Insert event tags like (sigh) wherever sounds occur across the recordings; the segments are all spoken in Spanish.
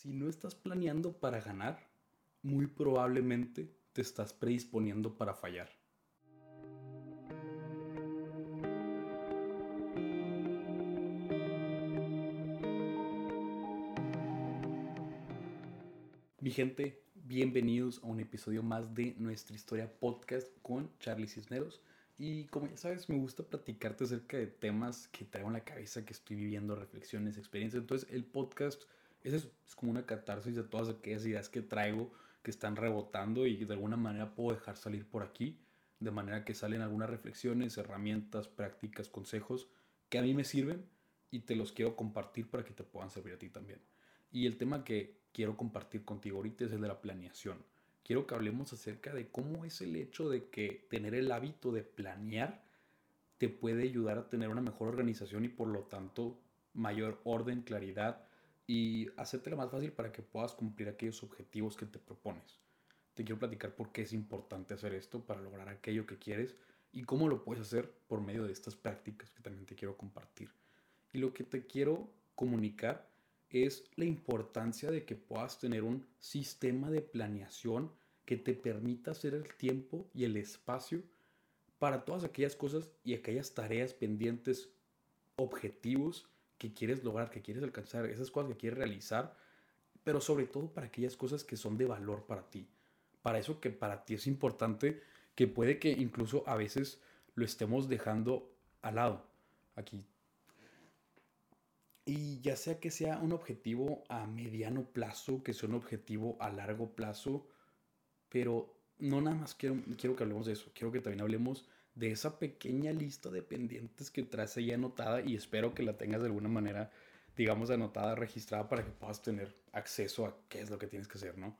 Si no estás planeando para ganar, muy probablemente te estás predisponiendo para fallar. Mi gente, bienvenidos a un episodio más de nuestra historia podcast con Charlie Cisneros. Y como ya sabes, me gusta platicarte acerca de temas que traigo en la cabeza, que estoy viviendo, reflexiones, experiencias. Entonces, el podcast es, es como una catarsis de todas aquellas ideas que traigo, que están rebotando y de alguna manera puedo dejar salir por aquí. De manera que salen algunas reflexiones, herramientas, prácticas, consejos que a mí me sirven y te los quiero compartir para que te puedan servir a ti también. Y el tema que quiero compartir contigo ahorita es el de la planeación. Quiero que hablemos acerca de cómo es el hecho de que tener el hábito de planear te puede ayudar a tener una mejor organización y por lo tanto mayor orden, claridad y hacértela más fácil para que puedas cumplir aquellos objetivos que te propones. Te quiero platicar por qué es importante hacer esto para lograr aquello que quieres y cómo lo puedes hacer por medio de estas prácticas que también te quiero compartir. Y lo que te quiero comunicar es la importancia de que puedas tener un sistema de planeación que te permita hacer el tiempo y el espacio para todas aquellas cosas y aquellas tareas pendientes, objetivos que quieres lograr, que quieres alcanzar, esas cosas que quieres realizar, pero sobre todo para aquellas cosas que son de valor para ti. Para eso que para ti es importante, que puede que incluso a veces lo estemos dejando al lado. Aquí. Y ya sea que sea un objetivo a mediano plazo, que sea un objetivo a largo plazo, pero no nada más quiero, quiero que hablemos de eso, quiero que también hablemos de esa pequeña lista de pendientes que traes ahí anotada y espero que la tengas de alguna manera, digamos, anotada, registrada para que puedas tener acceso a qué es lo que tienes que hacer, ¿no?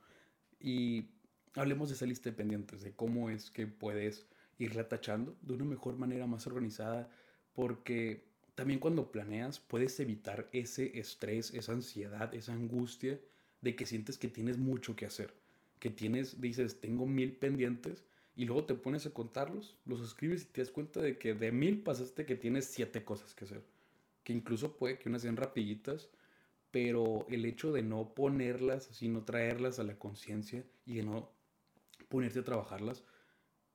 Y hablemos de esa lista de pendientes, de cómo es que puedes irla tachando de una mejor manera, más organizada, porque también cuando planeas puedes evitar ese estrés, esa ansiedad, esa angustia de que sientes que tienes mucho que hacer, que tienes, dices, tengo mil pendientes y luego te pones a contarlos, los escribes y te das cuenta de que de mil pasaste que tienes siete cosas que hacer. Que incluso puede que unas sean rapiditas, pero el hecho de no ponerlas, así no traerlas a la conciencia y de no ponerte a trabajarlas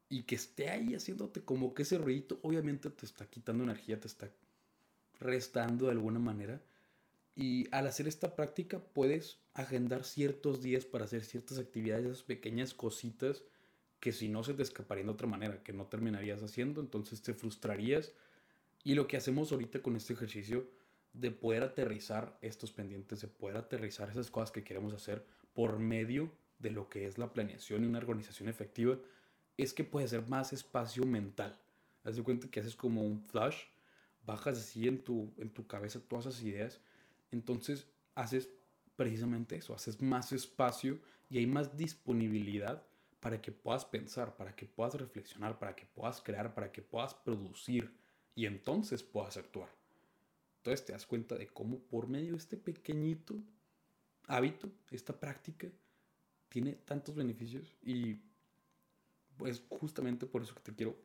y que esté ahí haciéndote como que ese ruidito, obviamente te está quitando energía, te está restando de alguna manera. Y al hacer esta práctica puedes agendar ciertos días para hacer ciertas actividades, esas pequeñas cositas que si no se te escaparía de otra manera, que no terminarías haciendo, entonces te frustrarías. Y lo que hacemos ahorita con este ejercicio de poder aterrizar estos pendientes, de poder aterrizar esas cosas que queremos hacer por medio de lo que es la planeación y una organización efectiva, es que puede ser más espacio mental. Haz de cuenta que haces como un flash, bajas así en tu, en tu cabeza todas esas ideas, entonces haces precisamente eso, haces más espacio y hay más disponibilidad para que puedas pensar, para que puedas reflexionar, para que puedas crear, para que puedas producir y entonces puedas actuar. Entonces te das cuenta de cómo por medio de este pequeñito hábito, esta práctica, tiene tantos beneficios y pues justamente por eso que te quiero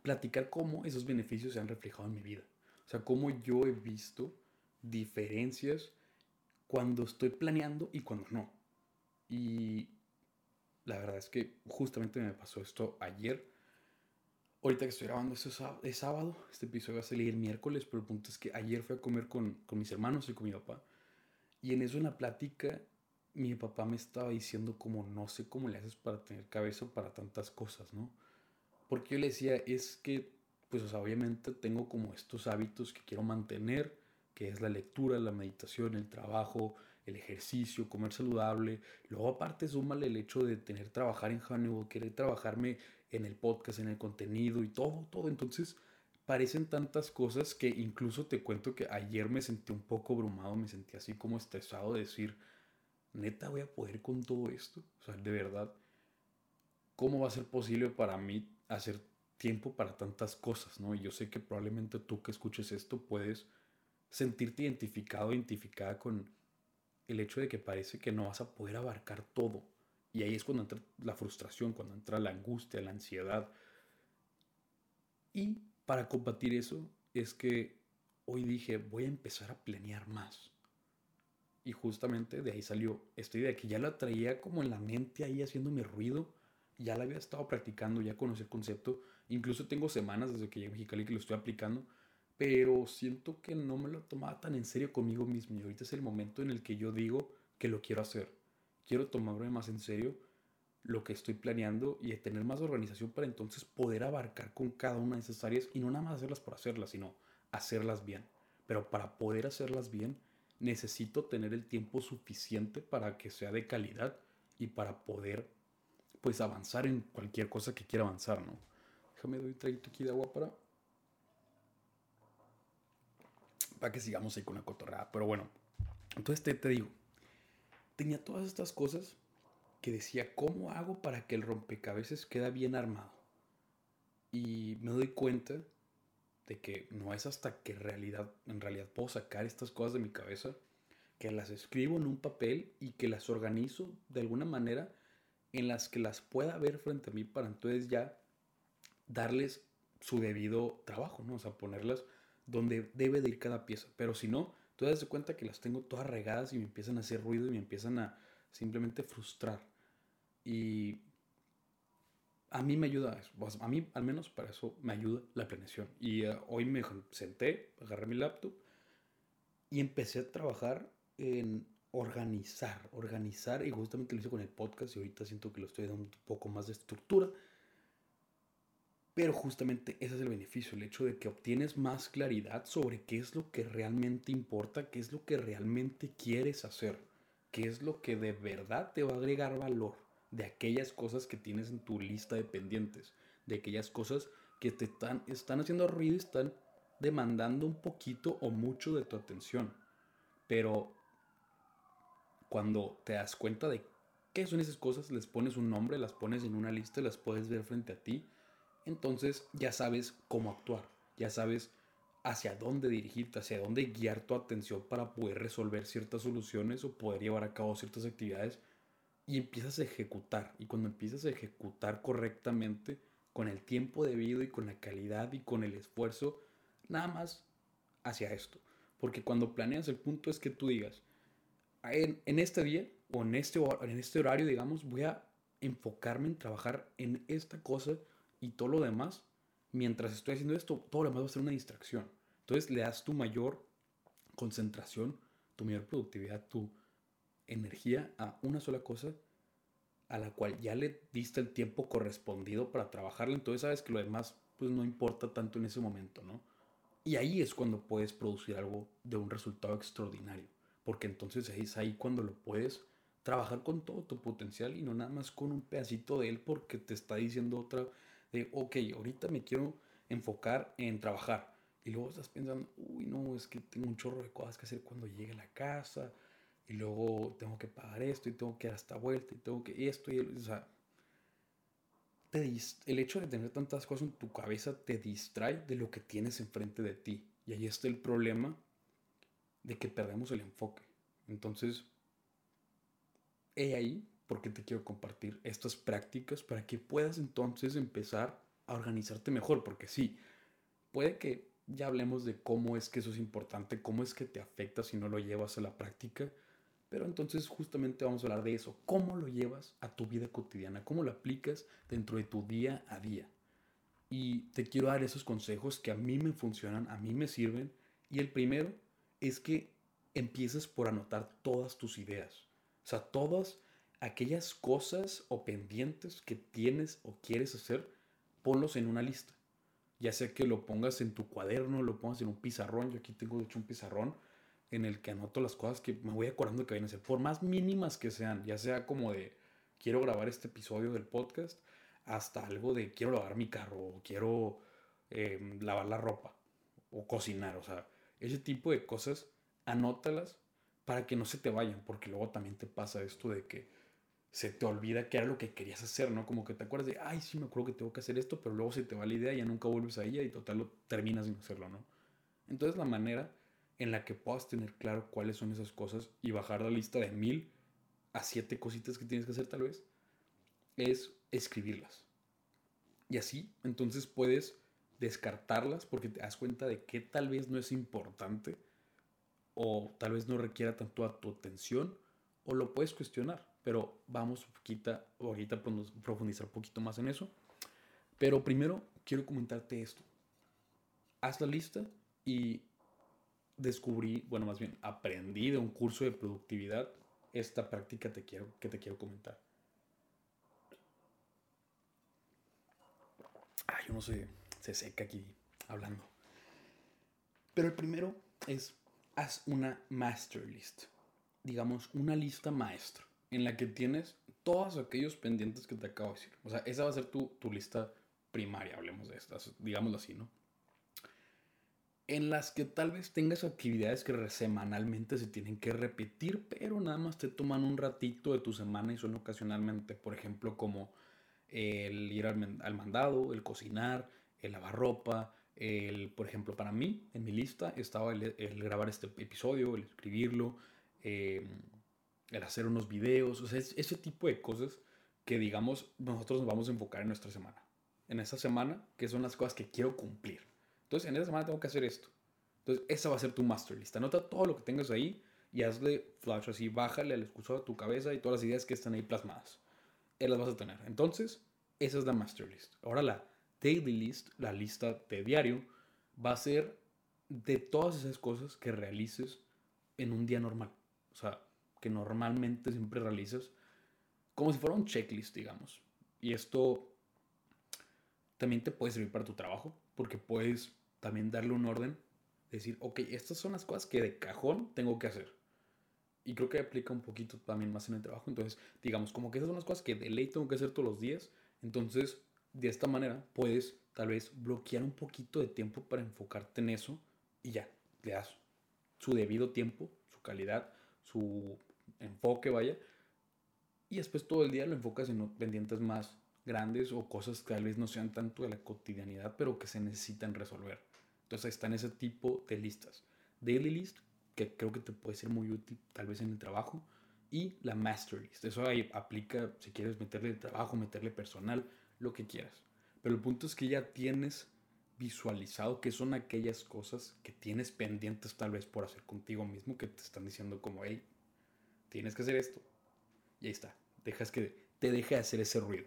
platicar cómo esos beneficios se han reflejado en mi vida. O sea, cómo yo he visto diferencias cuando estoy planeando y cuando no. Y la verdad es que justamente me pasó esto ayer. Ahorita que estoy grabando esto es sábado, este episodio va a salir el miércoles, pero el punto es que ayer fui a comer con, con mis hermanos y con mi papá. Y en eso en la plática mi papá me estaba diciendo como no sé cómo le haces para tener cabeza para tantas cosas, ¿no? Porque yo le decía, es que, pues, obviamente tengo como estos hábitos que quiero mantener, que es la lectura, la meditación, el trabajo, el ejercicio, comer saludable. Luego aparte súmale el hecho de tener trabajar en Honeywell, querer trabajarme en el podcast, en el contenido y todo, todo. Entonces parecen tantas cosas que incluso te cuento que ayer me sentí un poco abrumado, me sentí así como estresado de decir, neta voy a poder con todo esto. O sea, de verdad, ¿cómo va a ser posible para mí hacer tiempo para tantas cosas? ¿no? Y yo sé que probablemente tú que escuches esto puedes sentirte identificado, identificada con el hecho de que parece que no vas a poder abarcar todo. Y ahí es cuando entra la frustración, cuando entra la angustia, la ansiedad. Y para combatir eso es que hoy dije, voy a empezar a planear más. Y justamente de ahí salió esta idea que ya la traía como en la mente ahí haciéndome ruido. Ya la había estado practicando, ya conocí el concepto. Incluso tengo semanas desde que llegué a Mexicali que lo estoy aplicando. Pero siento que no me lo tomaba tan en serio conmigo mismo. Y ahorita es el momento en el que yo digo que lo quiero hacer. Quiero tomarme más en serio lo que estoy planeando y tener más organización para entonces poder abarcar con cada una de esas áreas y no nada más hacerlas por hacerlas, sino hacerlas bien. Pero para poder hacerlas bien, necesito tener el tiempo suficiente para que sea de calidad y para poder pues avanzar en cualquier cosa que quiera avanzar, ¿no? Déjame doy un traguito aquí de agua para para que sigamos ahí con la cotorrada, pero bueno. Entonces te, te digo, tenía todas estas cosas que decía, ¿cómo hago para que el rompecabezas quede bien armado? Y me doy cuenta de que no es hasta que realidad, en realidad puedo sacar estas cosas de mi cabeza, que las escribo en un papel y que las organizo de alguna manera en las que las pueda ver frente a mí para entonces ya darles su debido trabajo, ¿no? O sea, ponerlas donde debe de ir cada pieza. Pero si no, tú das cuenta que las tengo todas regadas y me empiezan a hacer ruido y me empiezan a simplemente frustrar. Y a mí me ayuda eso. A mí, al menos para eso, me ayuda la planeación. Y eh, hoy me senté, agarré mi laptop y empecé a trabajar en organizar, organizar. Y justamente lo hice con el podcast y ahorita siento que lo estoy dando un poco más de estructura. Pero justamente ese es el beneficio, el hecho de que obtienes más claridad sobre qué es lo que realmente importa, qué es lo que realmente quieres hacer, qué es lo que de verdad te va a agregar valor de aquellas cosas que tienes en tu lista de pendientes, de aquellas cosas que te están, están haciendo ruido y están demandando un poquito o mucho de tu atención. Pero cuando te das cuenta de qué son esas cosas, les pones un nombre, las pones en una lista, las puedes ver frente a ti, entonces ya sabes cómo actuar, ya sabes hacia dónde dirigirte, hacia dónde guiar tu atención para poder resolver ciertas soluciones o poder llevar a cabo ciertas actividades y empiezas a ejecutar. Y cuando empiezas a ejecutar correctamente, con el tiempo debido y con la calidad y con el esfuerzo, nada más hacia esto. Porque cuando planeas el punto es que tú digas, en, en este día o en este, en este horario, digamos, voy a enfocarme en trabajar en esta cosa y todo lo demás, mientras estoy haciendo esto, todo lo demás va a ser una distracción. Entonces le das tu mayor concentración, tu mayor productividad, tu energía a una sola cosa a la cual ya le diste el tiempo correspondido para trabajarla, entonces sabes que lo demás pues no importa tanto en ese momento, ¿no? Y ahí es cuando puedes producir algo de un resultado extraordinario, porque entonces es ahí cuando lo puedes trabajar con todo tu potencial y no nada más con un pedacito de él porque te está diciendo otra de, ok, ahorita me quiero enfocar en trabajar. Y luego estás pensando, uy, no, es que tengo un chorro de cosas que hacer cuando llegue a la casa y luego tengo que pagar esto y tengo que dar esta vuelta y tengo que esto y o sea, te el hecho de tener tantas cosas en tu cabeza te distrae de lo que tienes enfrente de ti y ahí está el problema de que perdemos el enfoque. Entonces, he ahí porque te quiero compartir estas prácticas para que puedas entonces empezar a organizarte mejor, porque sí, puede que ya hablemos de cómo es que eso es importante, cómo es que te afecta si no lo llevas a la práctica, pero entonces justamente vamos a hablar de eso, cómo lo llevas a tu vida cotidiana, cómo lo aplicas dentro de tu día a día. Y te quiero dar esos consejos que a mí me funcionan, a mí me sirven. Y el primero es que empieces por anotar todas tus ideas. O sea, todas aquellas cosas o pendientes que tienes o quieres hacer, ponlos en una lista. Ya sea que lo pongas en tu cuaderno, lo pongas en un pizarrón. Yo aquí tengo de hecho un pizarrón en el que anoto las cosas que me voy acordando que vayan a hacer, por más mínimas que sean, ya sea como de quiero grabar este episodio del podcast, hasta algo de quiero lavar mi carro, o quiero em, lavar la ropa, o cocinar, o sea, ese tipo de cosas, anótalas para que no se te vayan, porque luego también te pasa esto de que se te olvida que era lo que querías hacer, ¿no? Como que te acuerdas de, ay, sí, me acuerdo que tengo que hacer esto, pero luego se te va la idea ya nunca vuelves a ella y total lo terminas sin hacerlo, ¿no? Entonces la manera en la que puedas tener claro cuáles son esas cosas y bajar la lista de mil a siete cositas que tienes que hacer tal vez, es escribirlas. Y así, entonces puedes descartarlas porque te das cuenta de que tal vez no es importante o tal vez no requiera tanto a tu atención o lo puedes cuestionar, pero vamos poquita, ahorita a profundizar un poquito más en eso. Pero primero quiero comentarte esto. Haz la lista y descubrí, bueno, más bien aprendí de un curso de productividad esta práctica te quiero, que te quiero comentar. Ay, no sé, se seca aquí hablando. Pero el primero es, haz una master list. Digamos, una lista maestra en la que tienes todos aquellos pendientes que te acabo de decir. O sea, esa va a ser tu, tu lista primaria, hablemos de estas, digámoslo así, ¿no? En las que tal vez tengas actividades que semanalmente se tienen que repetir, pero nada más te toman un ratito de tu semana y son ocasionalmente, por ejemplo, como el ir al, al mandado, el cocinar, el lavar ropa, el, por ejemplo, para mí, en mi lista estaba el, grabar este episodio, el escribirlo, em, el hacer unos videos, o sea, ese tipo de cosas que, digamos, nosotros nos vamos a enfocar en nuestra semana. En esa semana, que son las cosas que quiero cumplir. Entonces, en esa semana tengo que hacer esto. Entonces, esa va a ser tu master list. Anota todo lo que tengas ahí y hazle flash así, bájale al excusado de tu cabeza y todas las ideas que están ahí plasmadas. Él las vas a tener. Entonces, esa es la master list. Ahora la daily list, la lista de diario, va a ser de todas esas cosas que realices en un día normal. O sea, que normalmente siempre realizas como si fuera un checklist, digamos. Y esto también te puede servir para tu trabajo, porque puedes también darle un orden, decir, ok, estas son las cosas que de cajón tengo que hacer. Y creo que aplica un poquito también más en el trabajo. Entonces, digamos, como que esas son las cosas que de ley tengo que hacer todos los días. Entonces, de esta manera puedes tal vez bloquear un poquito de tiempo para enfocarte en eso y ya, le das su debido tiempo, su calidad, su enfoque, vaya. Y después todo el día lo enfocas en pendientes más grandes o cosas que tal vez no sean tanto de la cotidianidad, pero que se necesitan resolver. Entonces están ese tipo de listas. Daily list, que creo que te puede ser muy útil tal vez en el trabajo, y la master list. Eso ahí aplica si quieres meterle trabajo, meterle personal, lo que quieras. Pero el punto es que ya tienes visualizado qué son aquellas cosas que tienes pendientes tal vez por hacer contigo mismo que te están diciendo como, hey, tienes que hacer esto. Y ahí está. Dejas que te deje de hacer ese ruido.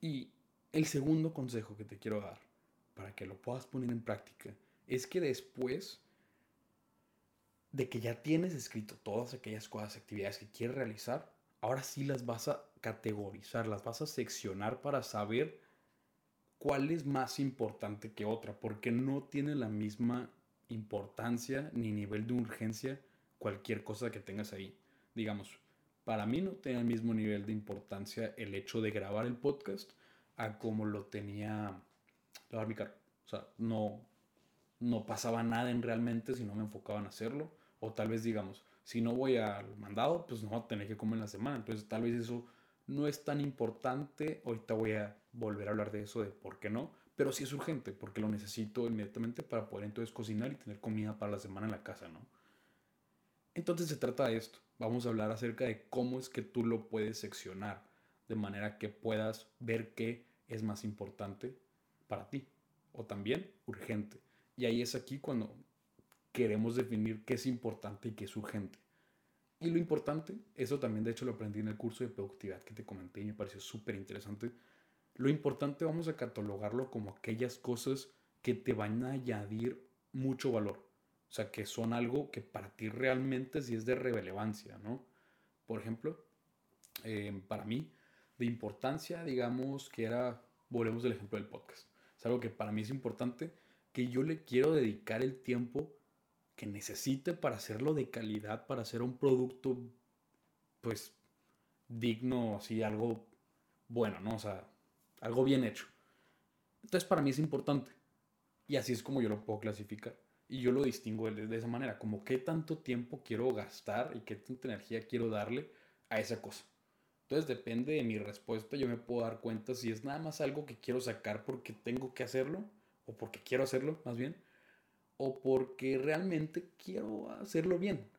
Y el segundo consejo que te quiero dar para que lo puedas poner en práctica es que después de que ya tienes escrito todas aquellas cosas, actividades que quieres realizar, ahora sí las vas a categorizar, las vas a seccionar para saber cuál es más importante que otra, porque no tiene la misma importancia ni nivel de urgencia cualquier cosa que tengas ahí. Digamos, para mí no tiene el mismo nivel de importancia el hecho de grabar el podcast a como lo tenía lavar mi carro. O sea, no, no pasaba nada en realmente si no me enfocaba en hacerlo. O tal vez digamos, si no voy al mandado, pues no voy a tener que comer en la semana. Entonces tal vez eso no es tan importante. Ahorita voy a volver a hablar de eso, de por qué no. Pero sí es urgente, porque lo necesito inmediatamente para poder entonces cocinar y tener comida para la semana en la casa, ¿no? Entonces se trata de esto. Vamos a hablar acerca de cómo es que tú lo puedes seccionar de manera que puedas ver qué es más importante para ti o también urgente. Y ahí es aquí cuando queremos definir qué es importante y qué es urgente. Y lo importante, eso también de hecho lo aprendí en el curso de productividad que te comenté y me pareció súper interesante. Lo importante vamos a catalogarlo como aquellas cosas que te van a añadir mucho valor. O sea, que son algo que para ti realmente sí es de relevancia, ¿no? Por ejemplo, eh, para mí, de importancia, digamos que era, volvemos del ejemplo del podcast. Es algo que para mí es importante, que yo le quiero dedicar el tiempo que necesite para hacerlo de calidad, para hacer un producto, pues, digno, así, algo bueno, ¿no? O sea, algo bien hecho. Entonces, para mí es importante. Y así es como yo lo puedo clasificar. Y yo lo distingo de, esa manera, como qué tanto tiempo quiero gastar y qué tanta energía quiero darle a esa cosa. Entonces depende de mi respuesta, yo me puedo dar cuenta si es nada más algo que quiero sacar porque tengo que hacerlo, o porque quiero hacerlo, más bien, o porque realmente quiero hacerlo bien.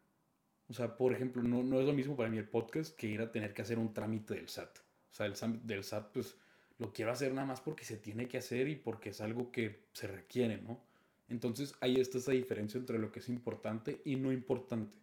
O sea, por ejemplo, no, no es lo mismo para mí el podcast que ir a tener que hacer un trámite del SAT. O sea, el del SAT, pues lo quiero hacer nada más porque se tiene que hacer y porque es algo que se requiere, ¿no? Entonces ahí está esa diferencia entre lo que es importante y no importante.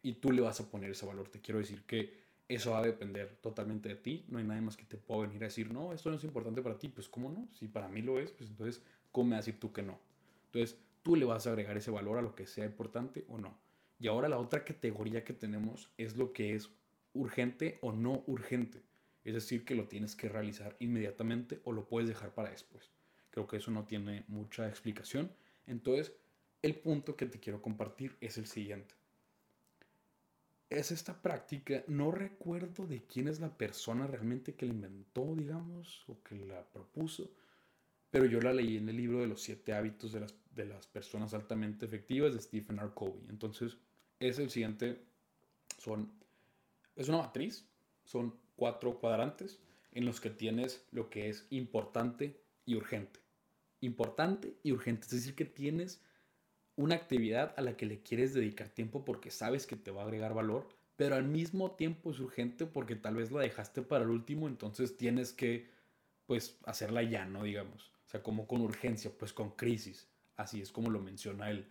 Y tú le vas a poner ese valor. Te quiero decir que eso va a depender totalmente de ti. No hay nadie más que te pueda venir a decir, no, esto no es importante para ti. Pues cómo no, si para mí lo es, pues entonces, ¿cómo me vas a decir tú que no? Entonces, tú le vas a agregar ese valor a lo que sea importante o no. Y ahora la otra categoría que tenemos es lo que es urgente o no urgente. Es decir, que lo tienes que realizar inmediatamente o lo puedes dejar para después. Creo que eso no tiene mucha explicación. Entonces, el punto que te quiero compartir es el siguiente. Es esta práctica, no recuerdo de quién es la persona realmente que la inventó, digamos, o que la propuso, pero yo la leí en el libro de los siete hábitos de las, de las personas altamente efectivas de Stephen R. Covey. Entonces, es el siguiente, son, es una matriz, son cuatro cuadrantes en los que tienes lo que es importante y urgente. Importante y urgente, es decir, que tienes una actividad a la que le quieres dedicar tiempo porque sabes que te va a agregar valor, pero al mismo tiempo es urgente porque tal vez la dejaste para el último, entonces tienes que pues hacerla ya, ¿no? Digamos. O sea, como con urgencia, pues con crisis. Así es como lo menciona el,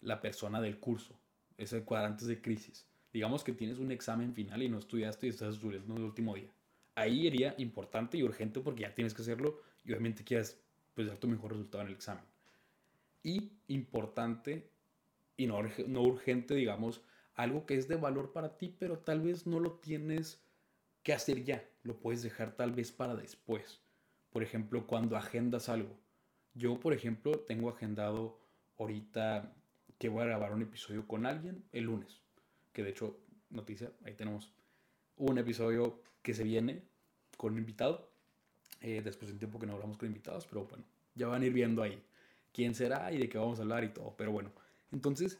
la persona del curso. Es el cuadrante de crisis. Digamos que tienes un examen final y no estudiaste y estás estudiando el último día. Ahí sería importante y urgente porque ya tienes que hacerlo y obviamente quieres pues, dar tu mejor resultado en el examen. Y importante y no, no urgente, digamos, algo que es de valor para ti, pero tal vez no lo tienes que hacer ya. Lo puedes dejar tal vez para después. Por ejemplo, cuando agendas algo. Yo, por ejemplo, tengo agendado ahorita que voy a grabar un episodio con alguien el lunes que de hecho, noticia, ahí tenemos un episodio que se viene con un invitado. Eh, después de un tiempo que no hablamos con invitados, pero bueno, ya van a ir viendo ahí quién será y de qué vamos a hablar y todo. Pero bueno, entonces,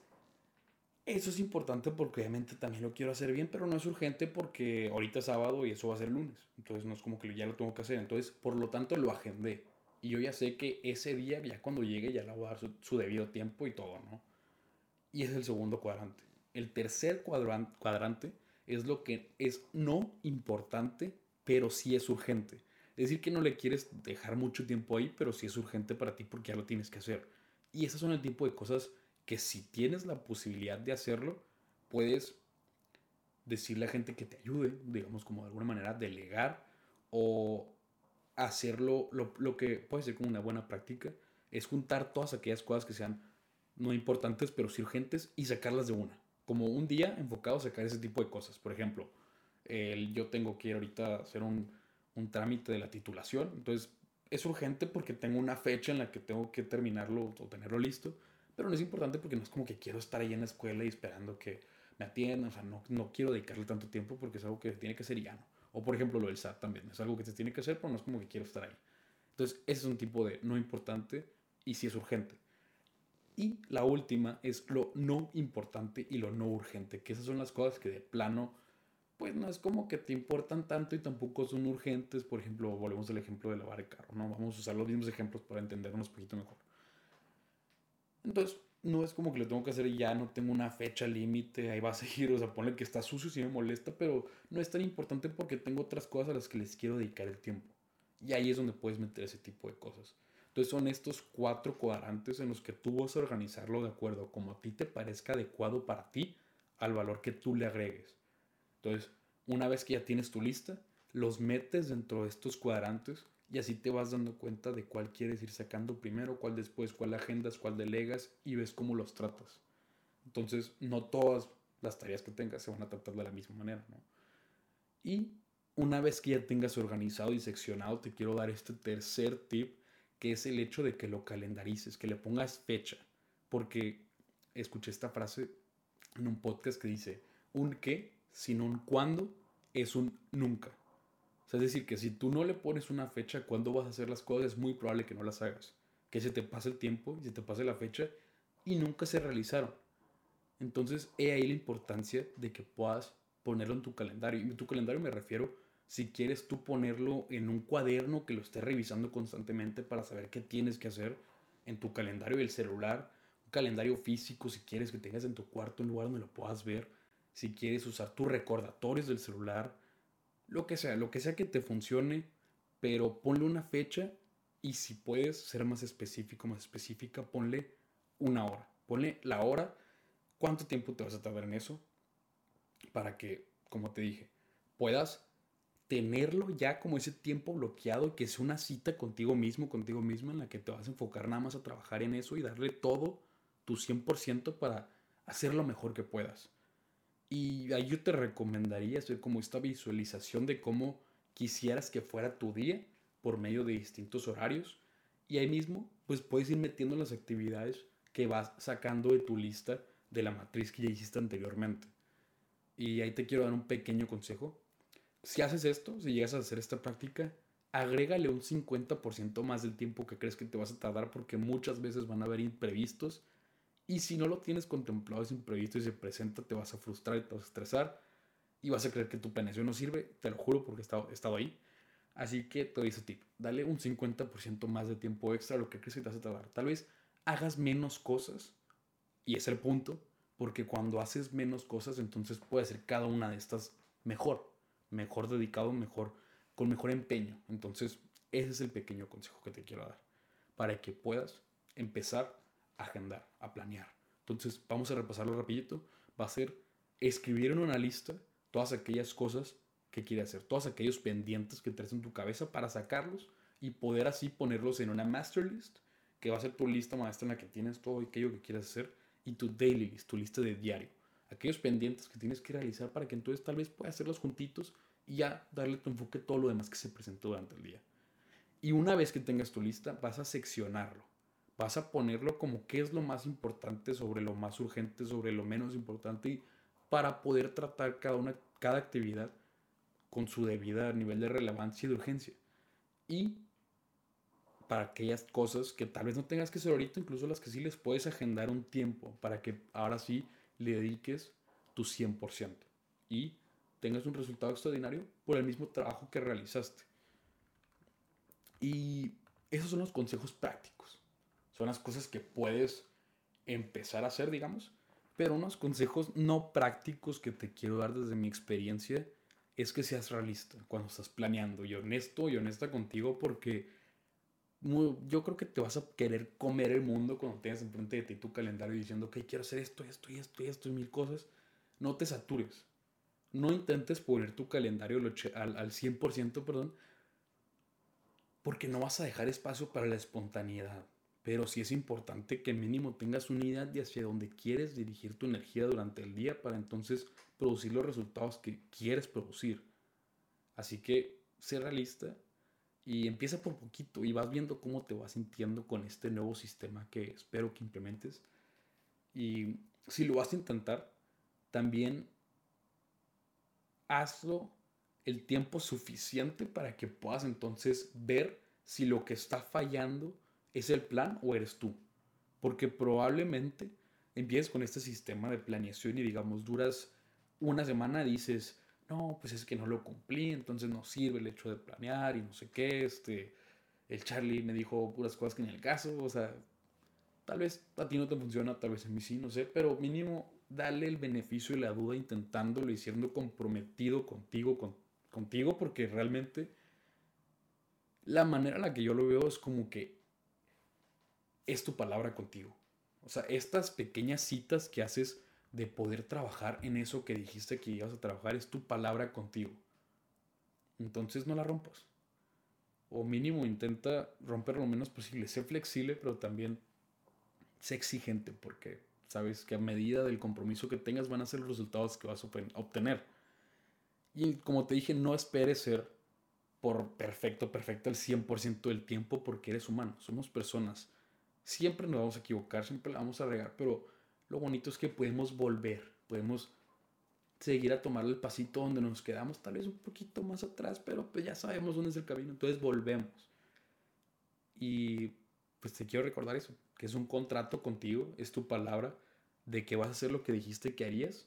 eso es importante porque obviamente también lo quiero hacer bien, pero no es urgente porque ahorita es sábado y eso va a ser lunes. Entonces no es como que ya lo tengo que hacer. Entonces, por lo tanto, lo agendé. Y yo ya sé que ese día, ya cuando llegue, ya le voy a dar su, su debido tiempo y todo, ¿no? Y es el segundo cuadrante. El tercer cuadrante es lo que es no importante, pero sí es urgente. Decir, que no le quieres dejar mucho tiempo ahí, pero sí es urgente para ti porque ya lo tienes que hacer. Y esas son el tipo de cosas que si tienes la posibilidad de hacerlo, puedes decirle a gente que te ayude, digamos como de alguna manera delegar o hacerlo, lo, que puede ser como una buena práctica, es juntar todas aquellas cosas que sean no importantes, pero sí urgentes y sacarlas de una como un día enfocado a sacar ese tipo de cosas. Por ejemplo, el, yo tengo que ir ahorita hacer un, un trámite de la titulación, entonces es urgente porque tengo una fecha en la que tengo que terminarlo o tenerlo listo, pero no es importante porque no es como que quiero estar ahí en la escuela y esperando que me atiendan, o sea, no, no quiero dedicarle tanto tiempo porque es algo que tiene que hacer ya no. O por ejemplo lo del SAT también, es algo que se tiene que hacer, pero no es como que quiero estar ahí. Entonces, ese es un tipo de no importante y sí es urgente. Y la última es lo no importante y lo no urgente, que esas son las cosas que de plano, pues no es como que te importan tanto y tampoco son urgentes. Por ejemplo, volvemos al ejemplo de lavar el carro, ¿no? Vamos a usar los mismos ejemplos para entendernos un poquito mejor. Entonces, no es como que lo tengo que hacer ya, no tengo una fecha límite, ahí va a seguir, o sea, ponle que está sucio si me molesta, pero no es tan importante porque tengo otras cosas a las que les quiero dedicar el tiempo. Y ahí es donde puedes meter ese tipo de cosas. Entonces son estos cuatro cuadrantes en los que tú vas a organizarlo de acuerdo como a ti te parezca adecuado para ti al valor que tú le agregues. Entonces, una vez que ya tienes tu lista, los metes dentro de estos cuadrantes y así te vas dando cuenta de cuál quieres ir sacando primero, cuál después, cuál agendas, cuál delegas y ves cómo los tratas. Entonces, no todas las tareas que tengas se van a tratar de la misma manera. Y una vez que ya tengas organizado y seccionado, te quiero dar este tercer tip que es el hecho de que lo calendarices, que le pongas fecha. Porque escuché esta frase en un podcast que dice, un qué, sino un cuándo, es un nunca. O sea, es decir, que si tú no le pones una fecha cuándo vas a hacer las cosas, es muy probable que no las hagas. Que se te pase el tiempo y se te pase la fecha y nunca se realizaron. Entonces, he ahí la importancia de que puedas ponerlo en tu calendario. Y en tu calendario me refiero si quieres tú ponerlo en un cuaderno que lo estés revisando constantemente para saber qué tienes que hacer en tu calendario del celular, un calendario físico si quieres que tengas en tu cuarto un lugar donde lo puedas ver, si quieres usar tus recordatorios del celular, lo que sea, lo que sea que te funcione, pero ponle una fecha y si puedes ser más específico, más específica, ponle una hora. Ponle la hora, cuánto tiempo te vas a tardar en eso, para que, como te dije, puedas tenerlo ya como ese tiempo bloqueado y que sea una cita contigo mismo, contigo misma, en la que te vas a enfocar nada más a trabajar en eso y darle todo tu 100% para hacer lo mejor que puedas. Y ahí yo te recomendaría hacer como esta visualización de cómo quisieras que fuera tu día por medio de distintos horarios. Y ahí mismo, pues puedes ir metiendo las actividades que vas sacando de tu lista de la matriz que ya hiciste anteriormente. Y ahí te quiero dar un pequeño consejo si haces esto, si llegas a hacer esta práctica, agrégale un 50% más del tiempo que crees que te vas a tardar porque muchas veces van a haber imprevistos y si no lo tienes contemplado ese imprevisto y se presenta te vas a frustrar y te vas a estresar y vas a creer que tu planeación no sirve, te lo juro porque he estado, ahí. Así que te doy ese tip, dale un 50% más de tiempo extra a lo que crees que te vas a tardar. Tal vez hagas menos cosas y es el punto, porque cuando haces menos cosas entonces puede ser cada una de estas mejor mejor dedicado, mejor, con mejor empeño. Entonces, ese es el pequeño consejo que te quiero dar para que puedas empezar agendar, a planear. Entonces, vamos a repasarlo rapidito. Va a ser escribir en una lista todas aquellas cosas que quieres hacer, todos aquellos pendientes que traes en tu cabeza para sacarlos y poder así ponerlos en una master list, que va a ser tu lista maestra en la que tienes todo aquello que quieres hacer, y tu daily list, tu lista de diario aquellos pendientes que tienes que realizar para que entonces tal vez puedas hacerlos juntitos y ya darle tu enfoque a todo lo demás que se presentó durante el día. Y una vez que tengas tu lista, vas a seccionarlo. Vas a ponerlo como qué es lo más importante sobre lo más urgente, sobre lo menos importante y para poder tratar cada, una, cada actividad con su debida nivel de relevancia y de urgencia. Y para aquellas cosas que tal vez no tengas que hacer ahorita, incluso las que sí les puedes agendar un tiempo para que ahora sí le dediques tu 100% y tengas un resultado extraordinario por el mismo trabajo que realizaste. Y esos son los consejos prácticos. Son las cosas que puedes empezar a hacer, digamos. Pero unos consejos no prácticos que te quiero dar desde mi experiencia es que seas realista cuando estás planeando y honesto y honesta contigo porque yo creo que te vas a querer comer el mundo cuando tengas enfrente de ti tu calendario diciendo que quiero hacer esto, esto y esto y esto y mil cosas. No te satures. No intentes poner tu calendario al, al 100%, perdón, porque no vas a dejar espacio para la espontaneidad. Pero sí es importante que mínimo tengas una idea de hacia dónde quieres dirigir tu energía durante el día para entonces producir los resultados que quieres producir. Así que sé realista, y empieza por poquito y vas viendo cómo te vas sintiendo con este nuevo sistema que espero que implementes. Y si lo vas a intentar, también hazlo el tiempo suficiente para que puedas entonces ver si lo que está fallando es el plan o eres tú. Porque probablemente empieces con este sistema de planeación y digamos duras una semana, dices, no, pues es que no lo cumplí, entonces no sirve el hecho de planear y no sé qué, este, el Charlie me dijo puras cosas que en el caso, o sea, tal vez a ti no te funciona, tal vez a mí sí, no sé, pero mínimo dale el beneficio y la duda intentándolo y siendo comprometido contigo, con, contigo, porque realmente la manera en la que yo lo veo es como que es tu palabra contigo. O sea, estas pequeñas citas que haces de poder trabajar en eso que dijiste que ibas a trabajar, es tu palabra contigo. Entonces no la rompas. O mínimo intenta romper lo menos posible. Sé flexible, pero también sé exigente, porque sabes que a medida del compromiso que tengas van a ser los resultados que vas a obtener. Y como te dije, no esperes ser por perfecto, perfecto el 100% del tiempo, porque eres humano, somos personas. Siempre nos vamos a equivocar, siempre la vamos a regar, pero lo bonito es que podemos volver, podemos seguir a tomar el pasito donde nos quedamos, tal vez un poquito más atrás, pero pues ya sabemos dónde es el camino, entonces volvemos. Y pues te quiero recordar eso, que es un contrato contigo, es tu palabra de que vas a hacer lo que dijiste que harías,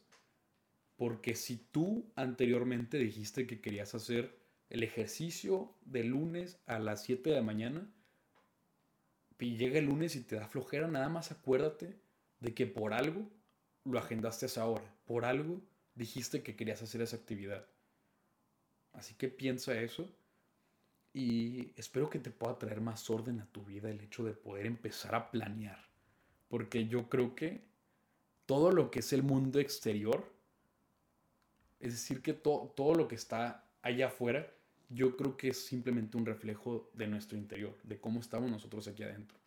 porque si tú anteriormente dijiste que querías hacer el ejercicio de lunes a las 7 de la mañana, y llega el lunes y te da flojera, nada más acuérdate de que por algo lo agendaste a esa hora, por algo dijiste que querías hacer esa actividad. Así que piensa eso y espero que te pueda traer más orden a tu vida el hecho de poder empezar a planear. Porque yo creo que todo lo que es el mundo exterior, es decir, que todo lo que está allá afuera, yo creo que es simplemente un reflejo de nuestro interior, de cómo estamos nosotros aquí adentro.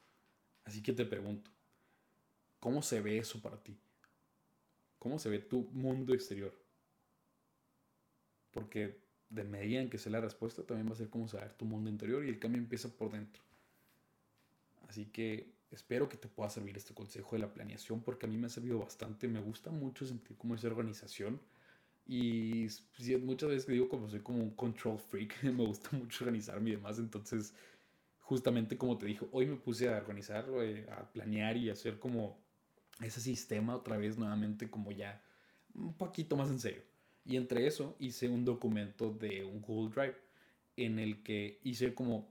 Así que te pregunto, ¿cómo se ve eso para ti? ¿Cómo se ve tu mundo exterior? Porque de medida en que sea la respuesta, también va a ser cómo se va a ver tu mundo interior y el cambio empieza por dentro. Así que espero que te pueda servir este consejo de la planeación porque a mí me ha servido bastante. Me gusta mucho sentir como esa organización. Y muchas veces digo como soy como un control freak, (laughs) me gusta mucho organizarme y demás. Entonces, justamente como te dijo, hoy me puse a organizar, eh, a planear y hacer como ese sistema otra vez nuevamente como ya un poquito más en serio. Y entre eso hice un documento de un Google Drive en el que hice como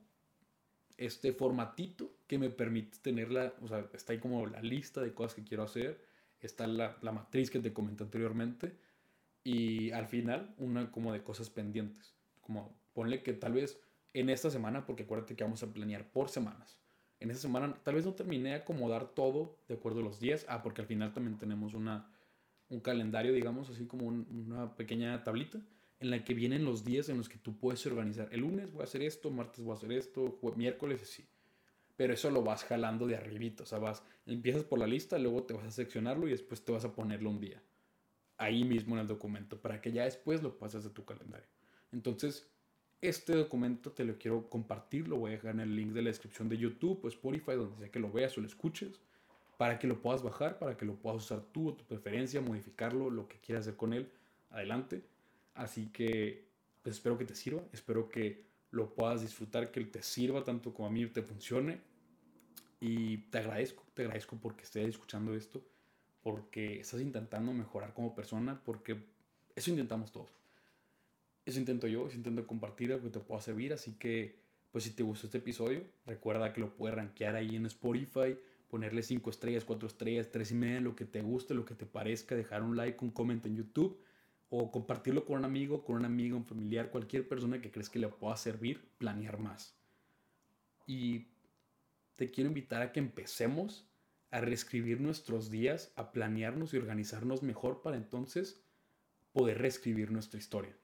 este formatito que me permite tenerla, o sea, está ahí como la lista de cosas que quiero hacer, está la, la matriz que te comenté anteriormente y al final una como de cosas pendientes, como ponle que tal vez en esta semana, porque acuérdate que vamos a planear por semanas, en esta semana tal vez no terminé de acomodar todo de acuerdo a los días, ah, porque al final también tenemos una, un calendario, digamos, así como una pequeña tablita en la que vienen los días en los que tú puedes organizar. El lunes voy a hacer esto, martes voy a hacer esto, miércoles así. Pero eso lo vas jalando de arribito, o sea, vas, empiezas por la lista, luego te vas a seccionarlo y después te vas a ponerlo un día. Ahí mismo en el documento, para que ya después lo pases de tu calendario. Entonces, este documento te lo quiero compartir, lo voy a dejar en el link de la descripción de YouTube o Spotify, donde sea que lo veas o lo escuches, para que lo puedas bajar, para que lo puedas usar tú o tu preferencia, modificarlo, lo que quieras hacer con él, adelante. Así que pues espero que te sirva, espero que lo puedas disfrutar, que te sirva tanto como a mí te funcione. Y te agradezco, te agradezco porque estés escuchando esto, porque estás intentando mejorar como persona, porque eso intentamos todos. Eso intento yo, eso intento compartir algo que te pueda servir, así que pues si te gustó este episodio, recuerda que lo puedes rankear ahí en Spotify, ponerle 5 estrellas, 4 estrellas, 3 y media, lo que te guste, lo que te parezca, dejar un like, un comment en YouTube o compartirlo con un amigo, con una amiga, un familiar, cualquier persona que crees que le pueda servir, planear más. Y te quiero invitar a que empecemos a reescribir nuestros días, a planearnos y organizarnos mejor para entonces poder reescribir nuestra historia.